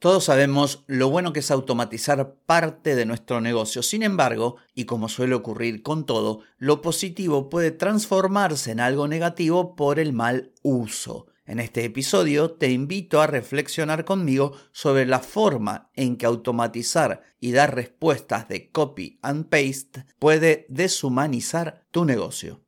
Todos sabemos lo bueno que es automatizar parte de nuestro negocio. Sin embargo, y como suele ocurrir con todo, lo positivo puede transformarse en algo negativo por el mal uso. En este episodio te invito a reflexionar conmigo sobre la forma en que automatizar y dar respuestas de copy and paste puede deshumanizar tu negocio.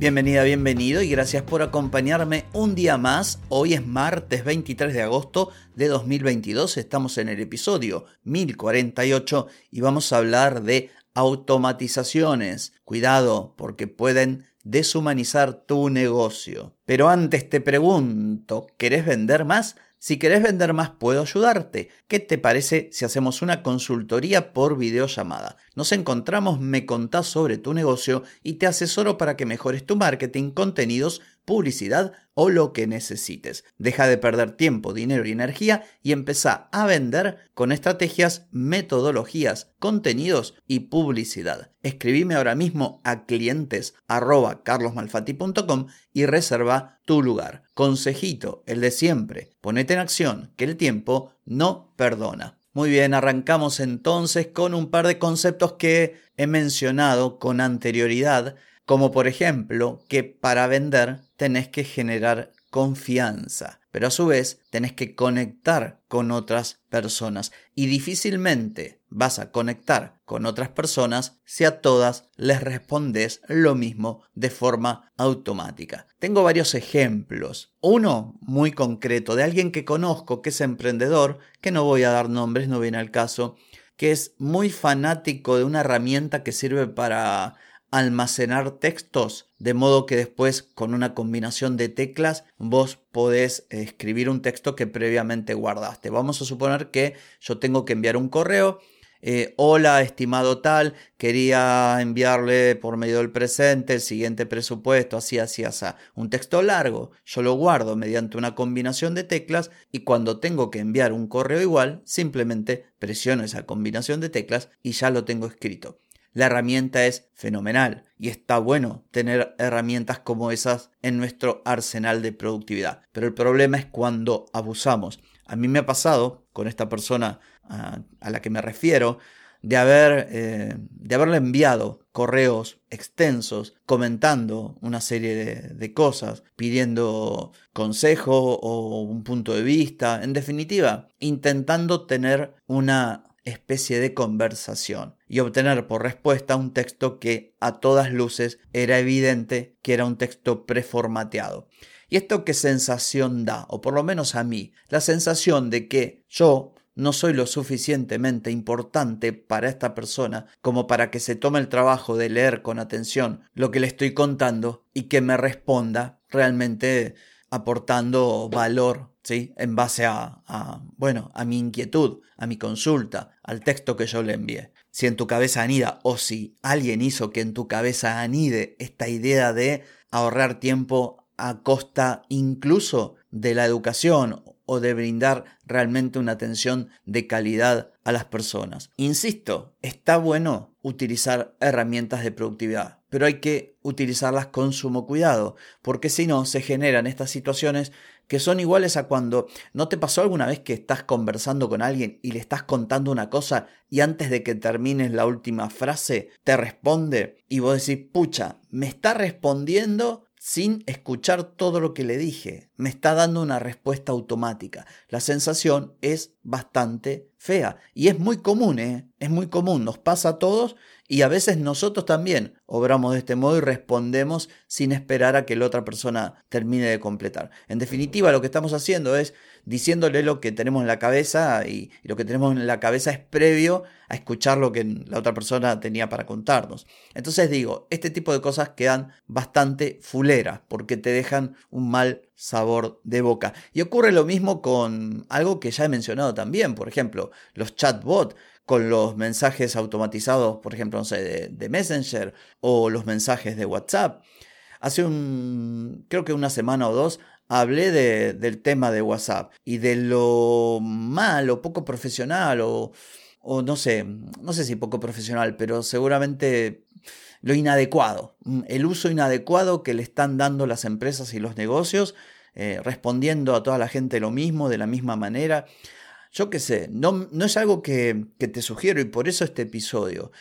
Bienvenida, bienvenido y gracias por acompañarme un día más. Hoy es martes 23 de agosto de 2022, estamos en el episodio 1048 y vamos a hablar de automatizaciones. Cuidado porque pueden deshumanizar tu negocio. Pero antes te pregunto, ¿querés vender más? Si querés vender más, puedo ayudarte. ¿Qué te parece si hacemos una consultoría por videollamada? Nos encontramos, me contás sobre tu negocio y te asesoro para que mejores tu marketing, contenidos, publicidad o lo que necesites. Deja de perder tiempo, dinero y energía y empieza a vender con estrategias, metodologías, contenidos y publicidad. Escribime ahora mismo a clientes y reserva tu lugar. Consejito, el de siempre. Ponete en acción, que el tiempo no perdona. Muy bien, arrancamos entonces con un par de conceptos que he mencionado con anterioridad como por ejemplo que para vender tenés que generar confianza, pero a su vez tenés que conectar con otras personas y difícilmente vas a conectar con otras personas si a todas les respondes lo mismo de forma automática. Tengo varios ejemplos. Uno muy concreto de alguien que conozco que es emprendedor, que no voy a dar nombres, no viene al caso, que es muy fanático de una herramienta que sirve para almacenar textos, de modo que después con una combinación de teclas vos podés escribir un texto que previamente guardaste. Vamos a suponer que yo tengo que enviar un correo. Eh, hola, estimado tal, quería enviarle por medio del presente el siguiente presupuesto, así, así, así. Un texto largo, yo lo guardo mediante una combinación de teclas y cuando tengo que enviar un correo igual, simplemente presiono esa combinación de teclas y ya lo tengo escrito. La herramienta es fenomenal y está bueno tener herramientas como esas en nuestro arsenal de productividad. Pero el problema es cuando abusamos. A mí me ha pasado con esta persona a, la que me refiero de, haber, eh, de haberle enviado correos extensos comentando una serie de, de, cosas, pidiendo consejo o un punto de vista, en definitiva, intentando tener una especie de conversación y obtener por respuesta un texto que a todas luces era evidente que era un texto preformateado. ¿Y esto qué sensación da? O por lo menos a mí, la sensación de que yo no soy lo suficientemente importante para esta persona como para que se tome el trabajo de leer con atención lo que le estoy contando y que me responda realmente aportando valor, ¿sí? En base a, bueno, a mi inquietud, a mi consulta, al texto que yo le envié. Si en tu cabeza anida o si alguien hizo que en tu cabeza anide esta idea de ahorrar tiempo a costa incluso de la educación o de brindar realmente una atención de calidad a las personas. Insisto, está bueno utilizar herramientas de productividad, pero hay que utilizarlas con sumo cuidado, porque si no se generan estas situaciones que son iguales a cuando no te pasó alguna vez que estás conversando con alguien y le estás contando una cosa y antes de que termines la última frase te responde y vos decís, pucha, me está respondiendo sin escuchar todo lo que le dije. Me está dando una respuesta automática. La sensación es bastante fea y es muy común, ¿eh? es muy común, nos pasa a todos Y a veces nosotros también obramos de este modo y respondemos sin esperar a que la otra persona termine de completar. En definitiva, lo que estamos haciendo es diciéndole lo que tenemos en la cabeza y, lo que tenemos en la cabeza es previo a escuchar lo que la otra persona tenía para contarnos. Entonces digo, este tipo de cosas quedan bastante fuleras porque te dejan un mal sabor de boca. Y ocurre lo mismo con algo que ya he mencionado también, por ejemplo, los chatbots con los mensajes automatizados, por ejemplo, de, Messenger o los mensajes de WhatsApp. Hace un, creo que una semana o dos, hablé del tema de WhatsApp y de lo mal o poco profesional o, o no sé, no sé si poco profesional, pero seguramente lo inadecuado, mm, el uso inadecuado que le están dando las empresas y los negocios, eh, respondiendo a toda la gente lo mismo, de la misma manera. Yo qué sé, no, no es algo que, que te sugiero y por eso este episodio.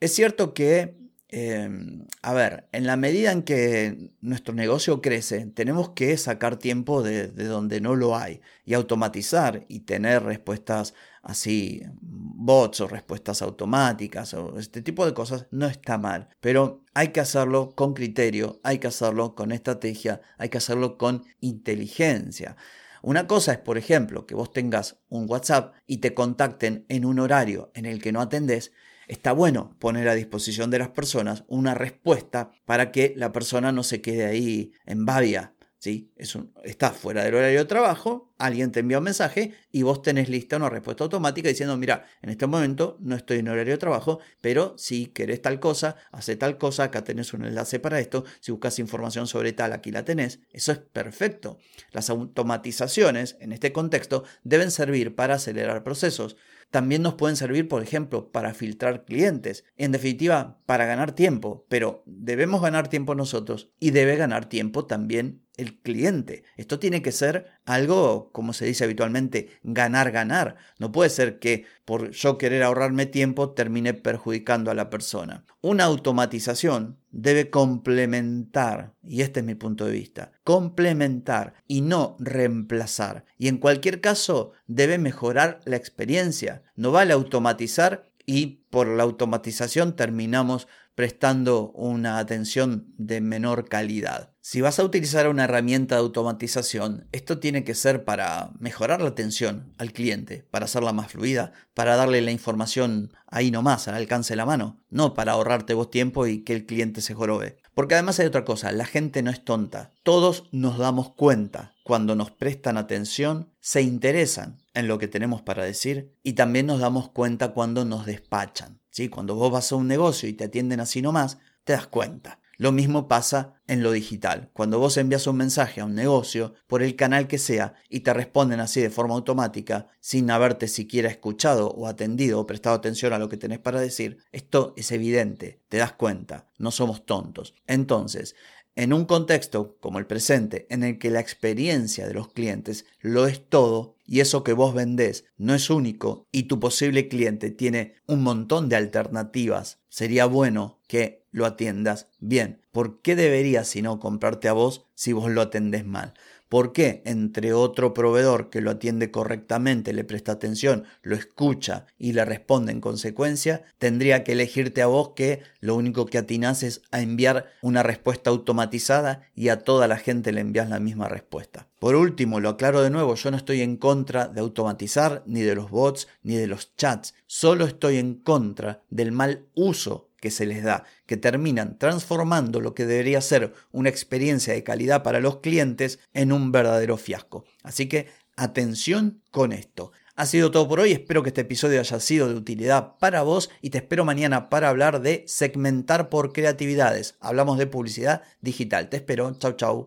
Es cierto que Em, a ver, en la medida en que nuestro negocio crece, tenemos que sacar tiempo de, donde no lo hay y automatizar y tener respuestas así, bots o respuestas automáticas o este tipo de cosas no está mal, pero hay que hacerlo con criterio, hay que hacerlo con estrategia, hay que hacerlo con inteligencia. Una cosa es, por ejemplo, que vos tengas un WhatsApp y te contacten en un horario en el que no atendés está bueno poner a disposición de las personas una respuesta para que la persona no se quede ahí en babia. ¿sí? Es está fuera del horario de trabajo, alguien te envía un mensaje y vos tenés lista una respuesta automática diciendo, mira, en este momento no estoy en horario de trabajo, pero si querés tal cosa, hace tal cosa, acá tenés un enlace para esto, si buscas información sobre tal, aquí la tenés. Eso es perfecto. Las automatizaciones, en este contexto, deben servir para acelerar procesos también nos pueden servir, por ejemplo, para filtrar clientes. En definitiva, para ganar tiempo. Pero debemos ganar tiempo nosotros y debe ganar tiempo también el cliente. Esto tiene que ser algo, como se dice habitualmente, ganar, ganar. No puede ser que por yo querer ahorrarme tiempo termine perjudicando a la persona. Una automatización debe complementar, y este es mi punto de vista, complementar y no reemplazar. Y en cualquier caso debe mejorar la experiencia. No vale automatizar y por la automatización terminamos prestando una atención de menor calidad. Si vas a utilizar una herramienta de automatización, esto tiene que ser para mejorar la atención al cliente, para hacerla más fluida, para darle la información ahí nomás, al alcance de la mano, no para ahorrarte vos tiempo y que el cliente se jorobe. Porque además hay otra cosa, la gente no es tonta. Todos nos damos cuenta cuando nos prestan atención, se interesan en lo que tenemos para decir y también nos damos cuenta cuando nos despachan. ¿sí? Cuando vos vas a un negocio y te atienden así nomás, te das cuenta. Lo mismo pasa en lo digital. Cuando vos envías un mensaje a un negocio, por el canal que sea, y te responden así de forma automática, sin haberte siquiera escuchado o atendido o prestado atención a lo que tenés para decir, esto es evidente, te das cuenta, no somos tontos. Entonces, en un contexto como el presente, en el que la experiencia de los clientes lo es todo y eso que vos vendés no es único y tu posible cliente tiene un montón de alternativas, sería bueno que lo atiendas bien. ¿Por qué debería si no comprarte a vos si vos lo atendés mal? ¿Por qué entre otro proveedor que lo atiende correctamente, le presta atención, lo escucha y le responde en consecuencia, tendría que elegirte a vos que lo único que atinás es a enviar una respuesta automatizada y a toda la gente le envías la misma respuesta? Por último, lo aclaro de nuevo, yo no estoy en contra de automatizar, ni de los bots, ni de los chats, solo estoy en contra del mal uso que se les da, que terminan transformando lo que debería ser una experiencia de calidad para los clientes en un verdadero fiasco. Así que atención con esto. Ha sido todo por hoy, espero que este episodio haya sido de utilidad para vos y te espero mañana para hablar de segmentar por creatividades. Hablamos de publicidad digital. Te espero. Chau, chau.